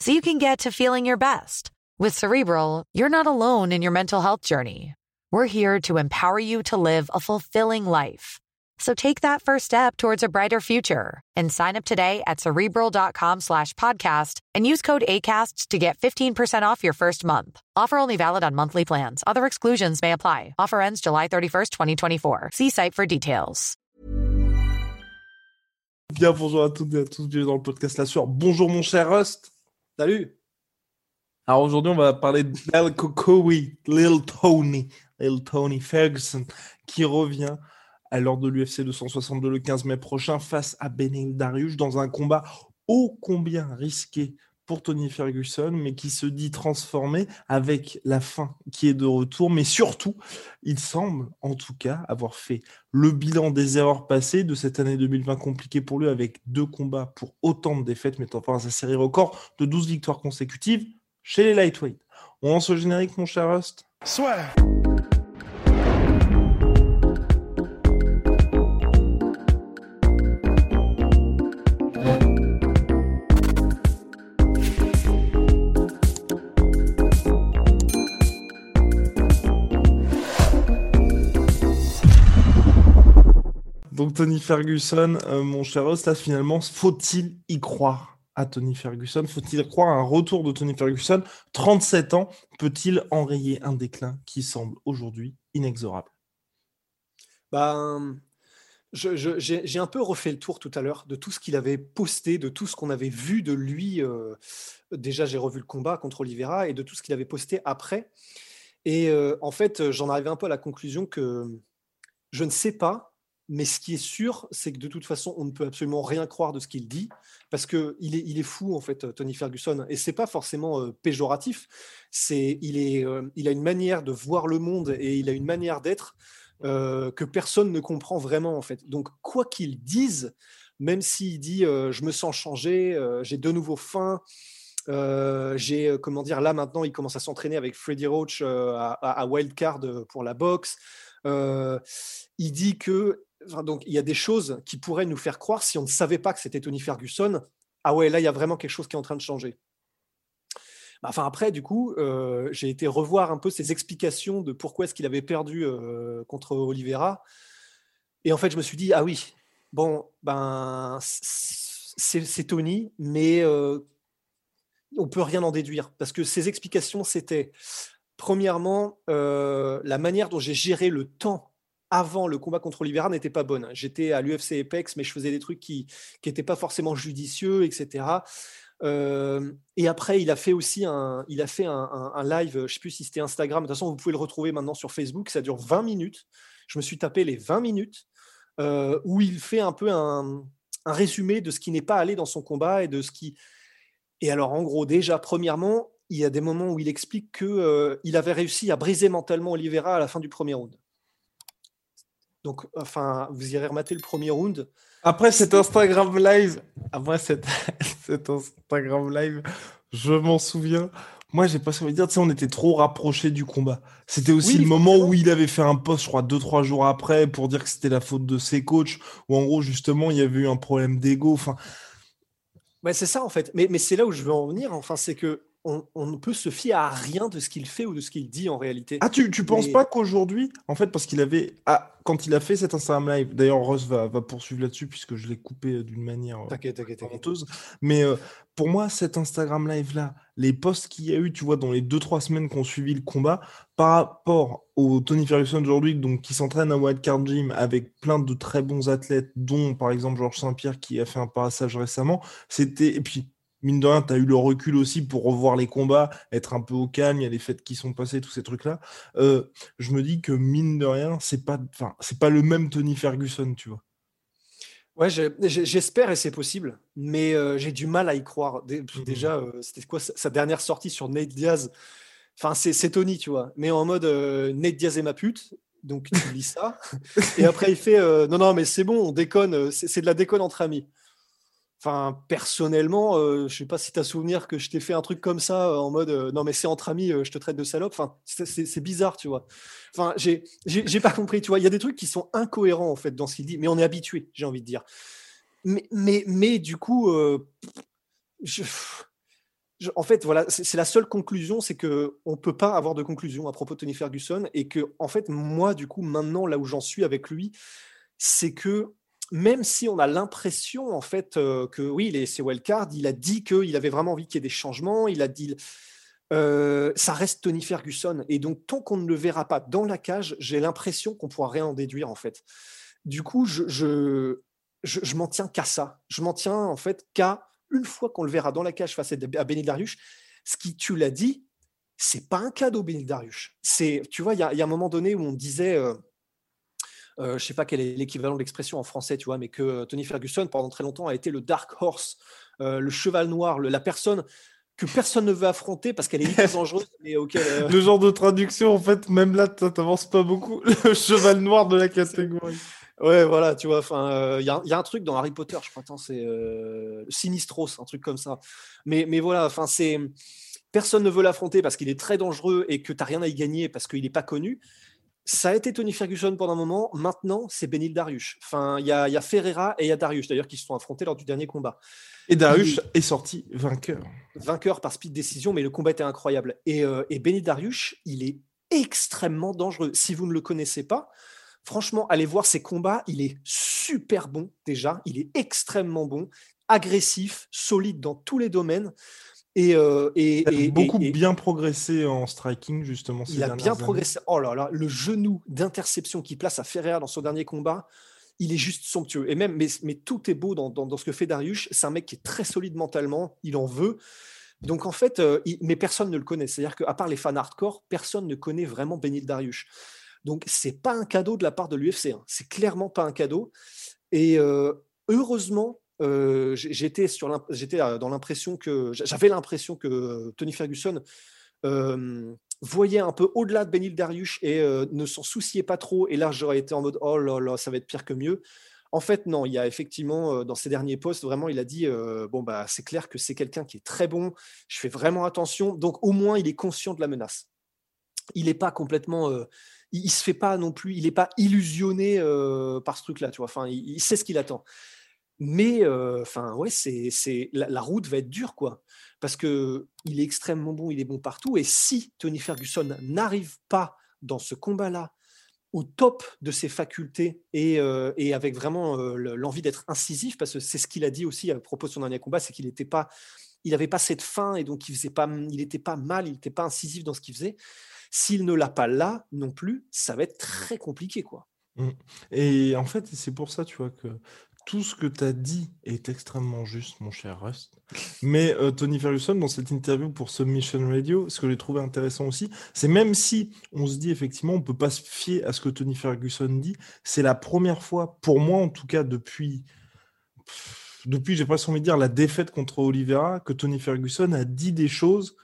so you can get to feeling your best. With Cerebral, you're not alone in your mental health journey. We're here to empower you to live a fulfilling life. So take that first step towards a brighter future and sign up today at cerebral.com slash podcast and use code ACasts to get 15% off your first month. Offer only valid on monthly plans. Other exclusions may apply. Offer ends July 31st, 2024. See site for details. Bien, bonjour à toutes et à tous, bienvenue dans le podcast La Sueur. Bonjour mon cher Rust. Salut. Alors aujourd'hui, on va parler de Del Kokowi, Lil Tony, Lil Tony Ferguson, qui revient à l'ordre de l'UFC 262 le 15 mai prochain face à Beneil Darius dans un combat ô combien risqué pour Tony Ferguson, mais qui se dit transformé avec la fin qui est de retour. Mais surtout, il semble en tout cas avoir fait le bilan des erreurs passées de cette année 2020 compliquée pour lui avec deux combats pour autant de défaites, mettant fin à sa série record de 12 victoires consécutives chez les lightweight. On lance le générique, mon cher Rust Soit. Donc Tony Ferguson, euh, mon cher Rust, là finalement, faut-il y croire à Tony Ferguson? Faut-il croire à un retour de Tony Ferguson? 37 ans peut-il enrayer un déclin qui semble aujourd'hui inexorable? Ben, j'ai un peu refait le tour tout à l'heure de tout ce qu'il avait posté, de tout ce qu'on avait vu de lui. euh, déjà, j'ai revu le combat contre Oliveira et de tout ce qu'il avait posté après. Et euh, en fait, j'en arrivais un peu à la conclusion que je ne sais pas, mais ce qui est sûr, c'est que de toute façon, on ne peut absolument rien croire de ce qu'il dit, parce que il est, il est fou en fait, Tony Ferguson. Et c'est pas forcément euh, péjoratif. C'est, il est, euh, il a une manière de voir le monde et il a une manière d'être euh, que personne ne comprend vraiment en fait. Donc quoi qu'il dise, même s'il dit je me sens changé, j'ai de nouveau faim, j'ai comment dire là maintenant il commence à s'entraîner avec Freddy Roach à, à- Wildcard pour la boxe. Il dit que donc il y a des choses qui pourraient nous faire croire si on ne savait pas que c'était Tony Ferguson. Ah ouais là il y a vraiment quelque chose qui est en train de changer. Bah, Enfin, après, du coup, euh, j'ai été revoir un peu ses explications de pourquoi est-ce qu'il avait perdu euh, contre Oliveira. Et en fait, je me suis dit, ah oui, bon, ben, c'est c'est Tony, mais euh, on peut rien en déduire. Parce que ses explications, c'était, premièrement, euh, la manière dont j'ai géré le temps avant le combat contre Oliveira n'était pas bonne. J'étais à l'UFC Apex, mais je faisais des trucs qui n'étaient pas forcément judicieux, etc. Euh, et après, il a fait aussi un, il a fait un, live, je ne sais plus si c'était Instagram, de toute façon, vous pouvez le retrouver maintenant sur Facebook, ça dure 20 minutes. Je me suis tapé les 20 minutes euh, où il fait un peu un, résumé de ce qui n'est pas allé dans son combat et de ce qui. Et alors, en gros, déjà, premièrement, il y a des moments où il explique que euh, avait réussi à briser mentalement Oliveira à la fin du premier round. Donc, enfin, vous irez remater le premier round. Après cet Instagram live, après cet, cet Instagram live, je m'en souviens. Moi, j'ai pas dire, tu sais, on était trop rapprochés du combat. C'était aussi Oui, le moment où il avait fait un post, je crois, deux, trois jours après, pour dire que c'était la faute de ses coachs, où en gros, justement, il y avait eu un problème d'ego. Enfin, Ouais, c'est ça en fait. Mais, mais c'est là où je veux en venir. Enfin, c'est que on, on ne peut se fier à rien de ce qu'il fait ou de ce qu'il dit en réalité. Ah, tu, tu penses Mais- pas qu'aujourd'hui, en fait, parce qu'il avait. Ah, quand il a fait cet Instagram live, d'ailleurs, Ross va, va poursuivre là-dessus, puisque je l'ai coupé euh, d'une manière. euh, T'inquiète, t'inquiète, honteuse. Mais euh, pour moi, cet Instagram live-là, les posts qu'il y a eu, tu vois, dans les 2-3 semaines qu'on suivi le combat, par rapport au Tony Ferguson d'aujourd'hui, donc qui s'entraîne à Wildcard Gym avec plein de très bons athlètes, dont par exemple Georges Saint-Pierre qui a fait un passage récemment, c'était. Et puis. Mine de rien, tu as eu le recul aussi pour revoir les combats, être un peu au calme, il y a les fêtes qui sont passées, tous ces trucs-là. Euh, je me dis que mine de rien, c'est pas, enfin, c'est pas le même Tony Ferguson, tu vois. Ouais, j'espère et c'est possible, mais j'ai du mal à y croire. Mmh déjà, c'était quoi sa dernière sortie sur Nate Diaz? Enfin, c'est Tony, tu vois, mais en mode Nate Diaz est ma pute. Donc tu lis ça. et après, il fait Non, non, mais c'est bon, on déconne, c'est de la déconne entre amis. Enfin, personnellement, je sais pas si tu as souvenir que je t'ai fait un truc comme ça en mode non mais c'est entre amis, je te traite de salope. Enfin, c'est bizarre, tu vois. Enfin, j'ai pas compris, tu vois. Il y a des trucs qui sont incohérents en fait dans ce qu'il dit, mais on est habitué, j'ai envie de dire. Mais mais, mais du coup, en fait, voilà, c'est la seule conclusion, c'est que on peut pas avoir de conclusion à propos de Tony Ferguson et que en fait, moi, du coup, maintenant là où j'en suis avec lui, c'est que même si on a l'impression en fait euh, que oui, c'est wildcard, il a dit qu'il avait vraiment envie qu'il y ait des changements, il a dit euh, ça reste Tony Ferguson et donc tant qu'on ne le verra pas dans la cage, j'ai l'impression qu'on pourra rien en déduire en fait. Du coup, je je, je, m'en tiens qu'à ça. Je m'en tiens en fait qu'à une fois qu'on le verra dans la cage face à Benny Darius, ce qui tu l'as dit, c'est pas un cadeau Benny Darius. C'est tu vois, il y, a un moment donné où on disait euh, euh, je sais pas quel est l'équivalent de l'expression en français, tu vois, mais que euh, Tony Ferguson, pendant très longtemps, a été le dark horse, euh, le cheval noir, la personne que personne ne veut affronter parce qu'elle est hyper dangereuse. Mais Le genre de traduction, en fait, même là, tu n'avances pas beaucoup. Le cheval noir de la catégorie. Ouais, voilà, tu vois, enfin, il y, a un truc dans Harry Potter, je crois, c'est Sinistros, un truc comme ça. Mais, mais voilà, enfin, c'est personne ne veut l'affronter parce qu'il est très dangereux et que tu n'as rien à y gagner parce qu'il n'est pas connu ça a été Tony Ferguson pendant un moment. Maintenant, c'est Benil Darius. Enfin, il y, a Ferreira et il y a Darius, d'ailleurs, qui se sont affrontés lors du dernier combat. Et Darius est sorti vainqueur. Vainqueur par speed décision, mais le combat était incroyable. Et, euh, et Benil Darius, il est extrêmement dangereux. Si vous ne le connaissez pas, franchement, allez voir ses combats. Il est super bon déjà. Il est extrêmement bon, agressif, solide dans tous les domaines. Et, euh, et, beaucoup bien progressé en striking, justement. il a bien progressé. Oh là là, le genou d'interception qu'il place à Ferrer dans son dernier combat, il est juste somptueux. Et même, mais, mais tout est beau dans, dans, ce que fait Darius. C'est un mec qui est très solide mentalement, il en veut. Donc en fait, euh, mais personne ne le connaît. C'est-à-dire qu'à part les fans hardcore, personne ne connaît vraiment Benil Darius. Donc c'est pas un cadeau de la part de l'UFC. Hein. C'est clairement pas un cadeau. Et euh, heureusement, euh, j'étais euh, dans l'impression que j'avais l'impression que Tony Ferguson euh, voyait un peu au-delà de Benil Darius et ne s'en souciait pas trop. Et là, j'aurais été en mode oh là là, ça va être pire que mieux. En fait, non, il y a effectivement, dans ses derniers posts, vraiment, il a dit bon, bah, c'est clair que c'est quelqu'un qui est très bon, je fais vraiment attention, donc au moins, il est conscient de la menace. Il n'est pas complètement. il, ne se fait pas non plus, il n'est pas illusionné par ce truc-là, tu vois. Enfin, il sait ce qu'il attend. Mais enfin, ouais, c'est, la, route va être dure, quoi. Parce que il est extrêmement bon, il est bon partout. Et si Tony Ferguson n'arrive pas dans ce combat-là au top de ses facultés et, et avec vraiment l'envie d'être incisif, parce que c'est ce qu'il a dit aussi à propos de son dernier combat, c'est qu'il n'était pas, il n'avait pas cette faim et donc il faisait pas, il n'était pas mal, il n'était pas incisif dans ce qu'il faisait. S'il ne l'a pas là non plus, ça va être très compliqué, quoi. Mmh. Et en fait, c'est pour ça, tu vois, que tout ce que tu as dit est extrêmement juste, mon cher Rust. Mais euh, Tony Ferguson, dans cette interview pour Submission Radio, ce que j'ai trouvé intéressant aussi, c'est même si on se dit effectivement, on peut pas se fier à ce que Tony Ferguson dit, c'est la première fois, pour moi en tout cas, depuis, depuis j'ai presque envie de dire, la défaite contre Oliveira, que Tony Ferguson a dit des choses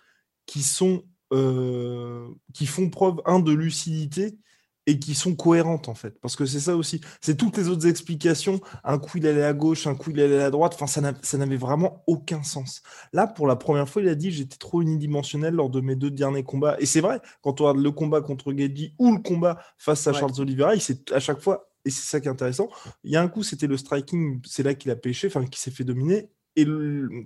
qui sont, euh, qui font preuve, un, de lucidité, et qui sont cohérentes en fait. Parce que c'est ça aussi. C'est toutes les autres explications. Un coup il allait à gauche, un coup il allait à droite. Enfin, ça n'avait vraiment aucun sens. Là, pour la première fois, il a dit j'étais trop unidimensionnel lors de mes deux derniers combats. Et c'est vrai, quand on regarde le combat contre Gedji ou le combat face à Charles Oliveira, il s'est à chaque fois et c'est ça qui est intéressant. Il y a un coup, c'était le striking, c'est là qu'il a pêché, enfin, qui s'est fait dominer et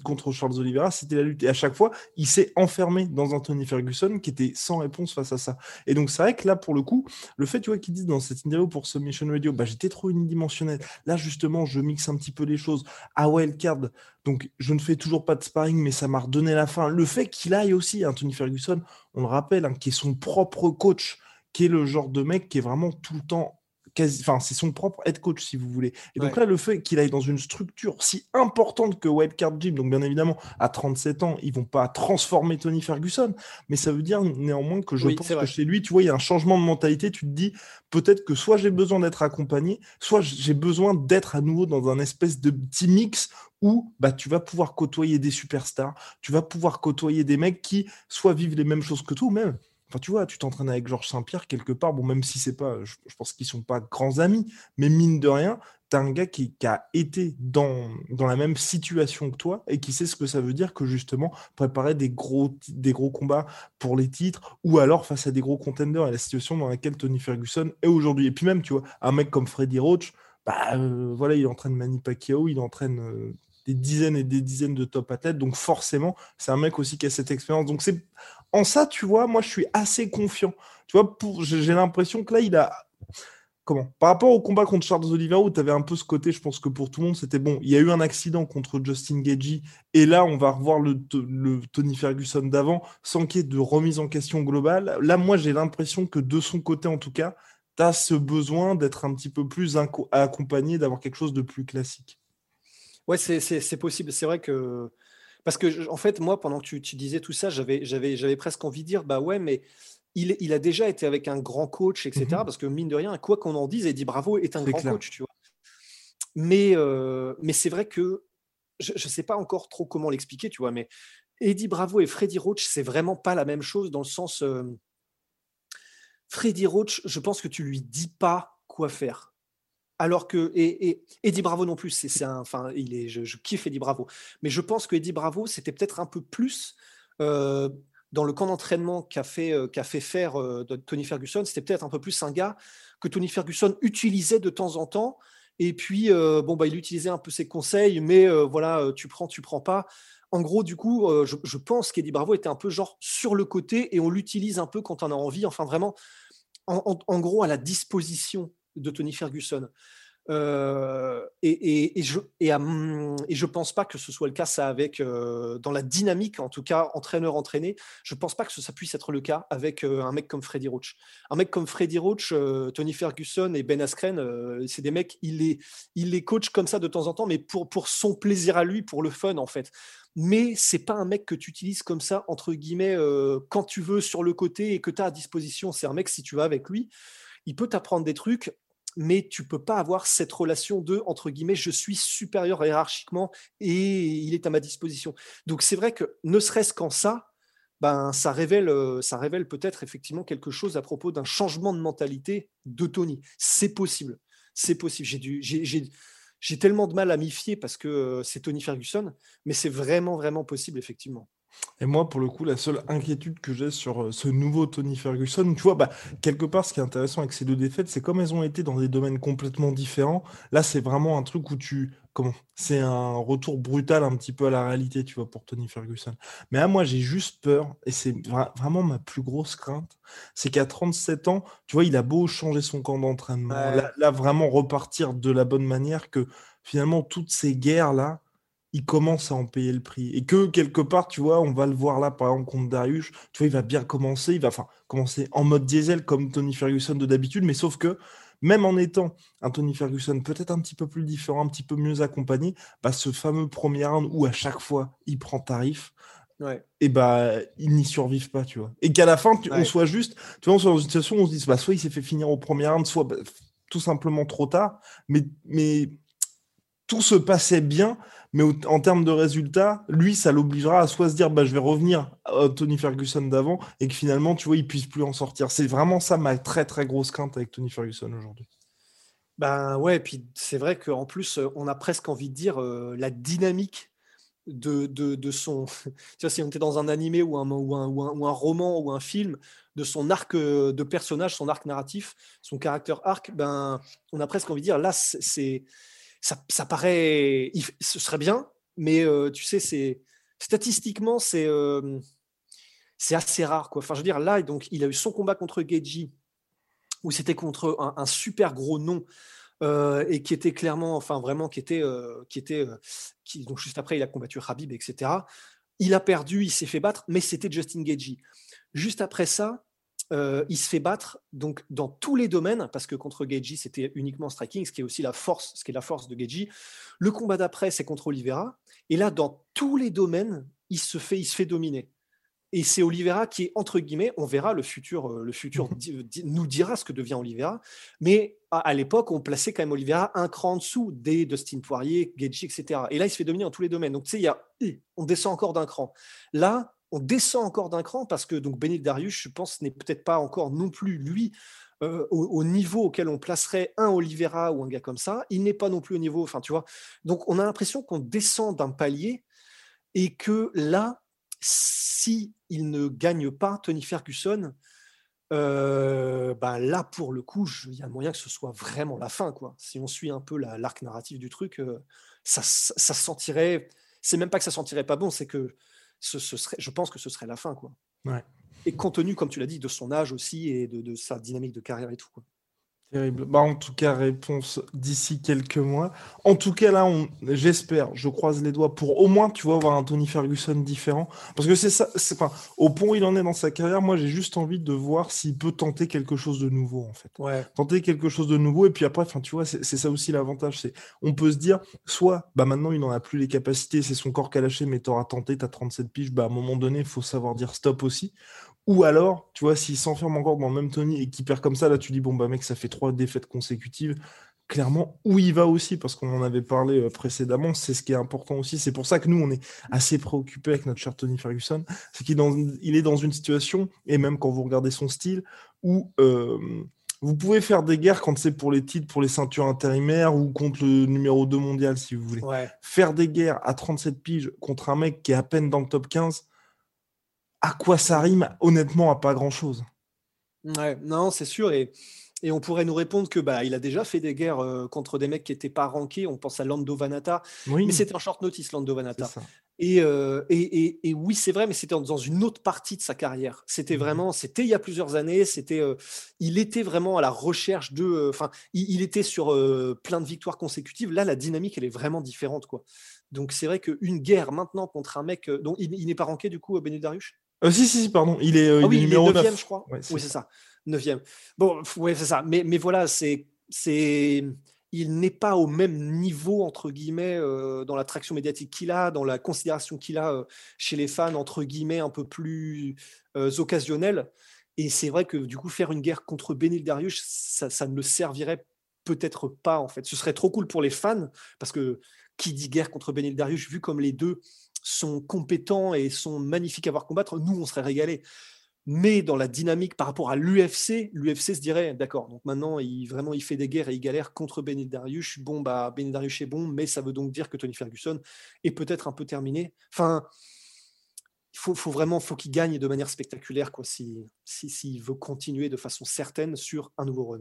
contre Charles Oliveira, c'était la lutte. Et à chaque fois, il s'est enfermé dans Anthony Ferguson qui était sans réponse face à ça. Et donc, c'est vrai que là, pour le coup, le fait, tu vois, qu'il dit dans cette interview pour Submission Radio, bah, j'étais trop unidimensionnel. Là, justement, je mixe un petit peu les choses. À wildcard, donc je ne fais toujours pas de sparring, mais ça m'a redonné la fin. Le fait qu'il aille aussi, Anthony Ferguson, on le rappelle, hein, qui est son propre coach, qui est le genre de mec qui est vraiment tout le temps quasi, enfin, c'est son propre head coach, si vous voulez. Et donc là, le fait qu'il aille dans une structure si importante que Wildcard Gym, donc bien évidemment, à 37 ans, ils vont pas transformer Tony Ferguson, mais ça veut dire néanmoins que je pense que chez lui, tu vois, il y a un changement de mentalité. Tu te dis, peut-être que soit j'ai besoin d'être accompagné, soit j'ai besoin d'être à nouveau dans un espèce de petit mix où bah, tu vas pouvoir côtoyer des superstars, tu vas pouvoir côtoyer des mecs qui soit vivent les mêmes choses que toi, ou même Enfin, tu vois, tu t'entraînes avec Georges Saint-Pierre quelque part, bon, même si c'est pas, je, pense qu'ils sont pas grands amis, mais mine de rien, tu as un gars qui, a été dans, la même situation que toi et qui sait ce que ça veut dire que justement préparer des gros, des gros combats pour les titres ou alors face à des gros contenders et la situation dans laquelle Tony Ferguson est aujourd'hui. Et puis même, tu vois, un mec comme Freddy Roach, bah euh, voilà, il entraîne Manny Pacquiao, il entraîne euh, des dizaines et des dizaines de top athlètes, donc forcément, c'est un mec aussi qui a cette expérience. Donc c'est en ça, tu vois, moi, je suis assez confiant. Tu vois, j'ai l'impression que là, il a. Comment? Par rapport au combat contre Charles Oliveira, où tu avais un peu ce côté, je pense que pour tout le monde, c'était bon. Il y a eu un accident contre Justin Gagey, et là, on va revoir le, Tony Ferguson d'avant, sans qu'il y ait de remise en question globale. Là, moi, j'ai l'impression que de son côté, en tout cas, tu as ce besoin d'être un petit peu plus accompagné, d'avoir quelque chose de plus classique. Ouais, c'est possible. C'est vrai que parce que, en fait, moi, pendant que tu, disais tout ça, j'avais presque envie de dire, bah ouais, mais il, il, a déjà été avec un grand coach, etc. Mmh parce que, mine de rien, quoi qu'on en dise, Eddie Bravo est un grand coach, tu vois. Mais, euh, mais c'est vrai que je ne sais pas encore trop comment l'expliquer, tu vois, mais Eddie Bravo et Freddy Roach, c'est vraiment pas la même chose dans le sens. Euh, Freddy Roach, je pense que tu lui dis pas quoi faire. Alors que et, Eddie Bravo non plus, c'est un, enfin, il est, je, kiffe Eddie Bravo, mais je pense que Eddie Bravo, c'était peut-être un peu plus euh, dans le camp d'entraînement qu'a fait, euh, fait faire euh, Tony Ferguson, c'était peut-être un peu plus un gars que Tony Ferguson utilisait de temps en temps. Et puis, bon, bah, il utilisait un peu ses conseils, mais voilà, tu prends, tu prends pas. En gros, du coup, je, pense qu'Eddie Bravo était un peu genre sur le côté et on l'utilise un peu quand on a envie, enfin vraiment, en gros, à la disposition de Tony Ferguson. Euh, et, je, et, je pense pas que ce soit le cas ça avec euh, dans la dynamique en tout cas entraîneur entraîné je pense pas que ça puisse être le cas avec euh, un mec comme Freddy Roach. Un mec comme Freddy Roach Tony Ferguson et Ben Askren c'est des mecs il les il les coach comme ça de temps en temps mais pour pour son plaisir à lui pour le fun en fait. Mais c'est pas un mec que tu utilises comme ça entre guillemets quand tu veux sur le côté et que tu as à disposition. C'est un mec si tu vas avec lui il peut t'apprendre des trucs mais tu peux pas avoir cette relation de entre guillemets je suis supérieur hiérarchiquement et il est à ma disposition. Donc c'est vrai que ne serait-ce qu'en ça, ben ça révèle euh, ça révèle peut-être effectivement quelque chose à propos d'un changement de mentalité de Tony. C'est possible, c'est possible. J'ai j'ai tellement de mal à m'y fier parce que euh, c'est Tony Ferguson, mais c'est vraiment vraiment possible effectivement. Et moi, pour le coup, la seule inquiétude que j'ai sur euh, ce nouveau Tony Ferguson, tu vois, bah, quelque part, ce qui est intéressant avec ces deux défaites, c'est comme elles ont été dans des domaines complètement différents. Là, c'est vraiment un truc où tu. Comment C'est un retour brutal un petit peu à la réalité, tu vois, pour Tony Ferguson. Mais là, moi, j'ai juste peur, et c'est vraiment ma plus grosse crainte, c'est qu'à 37 ans, tu vois, il a beau changer son camp d'entraînement, là, vraiment repartir de la bonne manière, que finalement, toutes ces guerres-là, il commence à en payer le prix. Et que quelque part, tu vois, on va le voir là, par exemple, contre Darius, tu vois, il va bien commencer, il va enfin commencer en mode diesel comme Tony Ferguson de d'habitude, mais sauf que même en étant un Tony Ferguson peut-être un petit peu plus différent, un petit peu mieux accompagné, bah, ce fameux premier round où à chaque fois il prend tarif, et bah il n'y survive pas, tu vois. Et qu'à la fin, on soit juste, tu vois, on soit dans une situation où on se dit, bah, soit il s'est fait finir au premier round, soit bah, tout simplement trop tard, mais, mais tout se passait bien, mais en termes de résultats, lui, ça l'obligera à soit se dire bah, je vais revenir à Tony Ferguson d'avant et que finalement, tu vois, il puisse plus en sortir. C'est vraiment ça ma très très grosse crainte avec Tony Ferguson aujourd'hui. Ben ouais, et puis c'est vrai qu'en plus, on a presque envie de dire euh, la dynamique de, de, son. tu vois, si on était dans un animé ou un, ou, un, ou, un, roman ou un film, de son arc euh, de personnage, son arc narratif, son caractère arc, ben, on a presque envie de dire là, c'est ça, paraît, ce serait bien, mais euh, tu sais, c'est statistiquement, c'est euh, c'est assez rare. Quoi. Enfin, je veux dire, là, donc, il a eu son combat contre Geji, où c'était contre un, super gros nom. Euh, et qui était clairement, enfin vraiment, qui était, qui était, qui, donc juste après, il a combattu Habib, etc. Il a perdu, il s'est fait battre, mais c'était Justin Gagey. Juste après ça, euh, il se fait battre donc dans tous les domaines parce que contre Geji c'était uniquement striking, ce qui est aussi la force, ce qui est la force de Geji. Le combat d'après c'est contre Oliveira et là dans tous les domaines il se fait il se fait dominer. Et c'est Oliveira qui est entre guillemets, on verra le futur, euh, le futur nous dira ce que devient Oliveira. Mais à, l'époque, on plaçait quand même Oliveira un cran en dessous des Dustin Poirier, Geji, etc. Et là, il se fait dominer dans tous les domaines. Donc tu sais, il y a, on descend encore d'un cran. Là, on descend encore d'un cran parce que donc Benil Darius, je pense, n'est peut-être pas encore non plus lui euh, au, niveau auquel on placerait un Oliveira ou un gars comme ça. Il n'est pas non plus au niveau, enfin tu vois. Donc on a l'impression qu'on descend d'un palier et que là, si il ne gagne pas Tony Ferguson, euh, bah là pour le coup, il y a moyen que ce soit vraiment la fin quoi. Si on suit un peu l'arc narratif du truc, euh, ça, ça sentirait. C'est même pas que ça sentirait pas bon, c'est que ce, serait, je pense que ce serait la fin. Quoi. Et compte tenu, comme tu l'as dit, de son âge aussi et de, de, sa dynamique de carrière et tout. Quoi. Terrible. Bah, en tout cas, réponse d'ici quelques mois. En tout cas, là, on... j'espère, je croise les doigts pour au moins, tu vois, avoir un Tony Ferguson différent. Parce que c'est ça, c'est pas au point où il en est dans sa carrière. Moi, j'ai juste envie de voir s'il peut tenter quelque chose de nouveau, en fait. Ouais. Tenter quelque chose de nouveau. Et puis après, enfin, tu vois, c'est ça aussi l'avantage. C'est, on peut se dire, soit, bah maintenant, il n'en a plus les capacités, c'est son corps qui a lâché, mais t'auras tenté, t'as 37 piges, bah à un moment donné, il faut savoir dire stop aussi. Ou alors, tu vois, s'il s'enferme encore dans le même Tony et qu'il perd comme ça, là, tu dis, bon, bah, mec, ça fait trois défaites consécutives. Clairement, où il va aussi, parce qu'on en avait parlé euh, précédemment, c'est ce qui est important aussi. C'est pour ça que nous, on est assez préoccupés avec notre cher Tony Ferguson. C'est qu'il est dans une situation, et même quand vous regardez son style, où euh, vous pouvez faire des guerres quand c'est pour les titres, pour les ceintures intérimaires ou contre le numéro 2 mondial, si vous voulez. Faire des guerres à 37 piges contre un mec qui est à peine dans le top 15, à quoi ça rime Honnêtement, à pas grand-chose. Ouais, non, c'est sûr. Et, et on pourrait nous répondre que bah, il a déjà fait des guerres euh, contre des mecs qui n'étaient pas rankés. On pense à Lando Vanata. Oui. Mais c'était en short notice, Lando Vanata. Euh, et, et, et, oui, c'est vrai, mais c'était dans une autre partie de sa carrière. C'était mmh vraiment, c'était il y a plusieurs années. C'était, euh, il était vraiment à la recherche de, enfin, il, était sur plein de victoires consécutives. Là, la dynamique, elle est vraiment différente, quoi. Donc c'est vrai qu'une guerre maintenant contre un mec dont il, n'est pas ranké du coup, Benu Darius euh, si, si, pardon. Il est, euh, ah oui, numéro 9 je crois. oui, c'est ça. 9 Bon, ouais, c'est ça. Mais, mais voilà, c'est, c'est, il n'est pas au même niveau, entre guillemets, euh, dans l'attraction médiatique qu'il a, dans la considération qu'il a chez les fans, entre guillemets, un peu plus occasionnelle. Et c'est vrai que du coup, faire une guerre contre Benil Darius, ça, ça ne le servirait peut-être pas, en fait. Ce serait trop cool pour les fans, parce que qui dit guerre contre Benil Darius, vu comme les deux sont compétents et sont magnifiques à voir combattre, nous, on serait régalés. Mais dans la dynamique par rapport à l'UFC, l'UFC se dirait, d'accord, donc maintenant, il, vraiment, il fait des guerres et il galère contre Benil Darius. Bon, bah, est bon, mais ça veut donc dire que Tony Ferguson est peut-être un peu terminé. Enfin, il faut, faut, vraiment faut qu'il gagne de manière spectaculaire s'il si, si, veut continuer de façon certaine sur un nouveau run.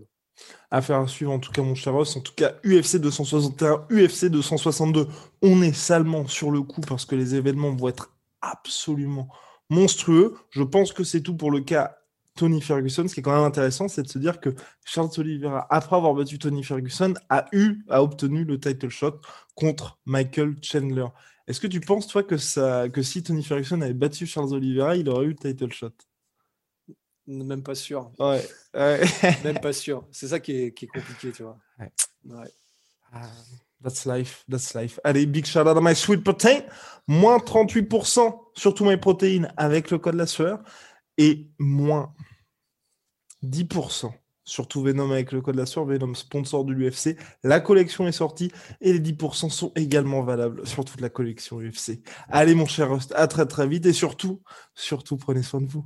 Affaire à suivre en tout cas mon cher. En tout cas UFC 261, UFC 262, on est salement sur le coup parce que les événements vont être absolument monstrueux. Je pense que c'est tout pour le cas Tony Ferguson. Ce qui est quand même intéressant, c'est de se dire que Charles Oliveira, après avoir battu Tony Ferguson, a eu, a obtenu le title shot contre Michael Chandler. Est-ce que tu penses, toi, que, ça, que si Tony Ferguson avait battu Charles Oliveira, il aurait eu le title shot? Même pas sûr. Ouais. Même pas sûr. C'est ça qui est, qui est, compliqué, tu vois. Ouais. Ah, that's life. That's life. Allez, big shout out à my sweet protein. Moins 38% sur tous mes protéines avec le code la sueur. Et moins 10% sur tout Venom avec le code la sueur. Venom, sponsor de l'UFC. La collection est sortie et les 10% sont également valables sur toute la collection UFC. Allez, mon cher Rust, à très très vite et surtout, surtout, prenez soin de vous.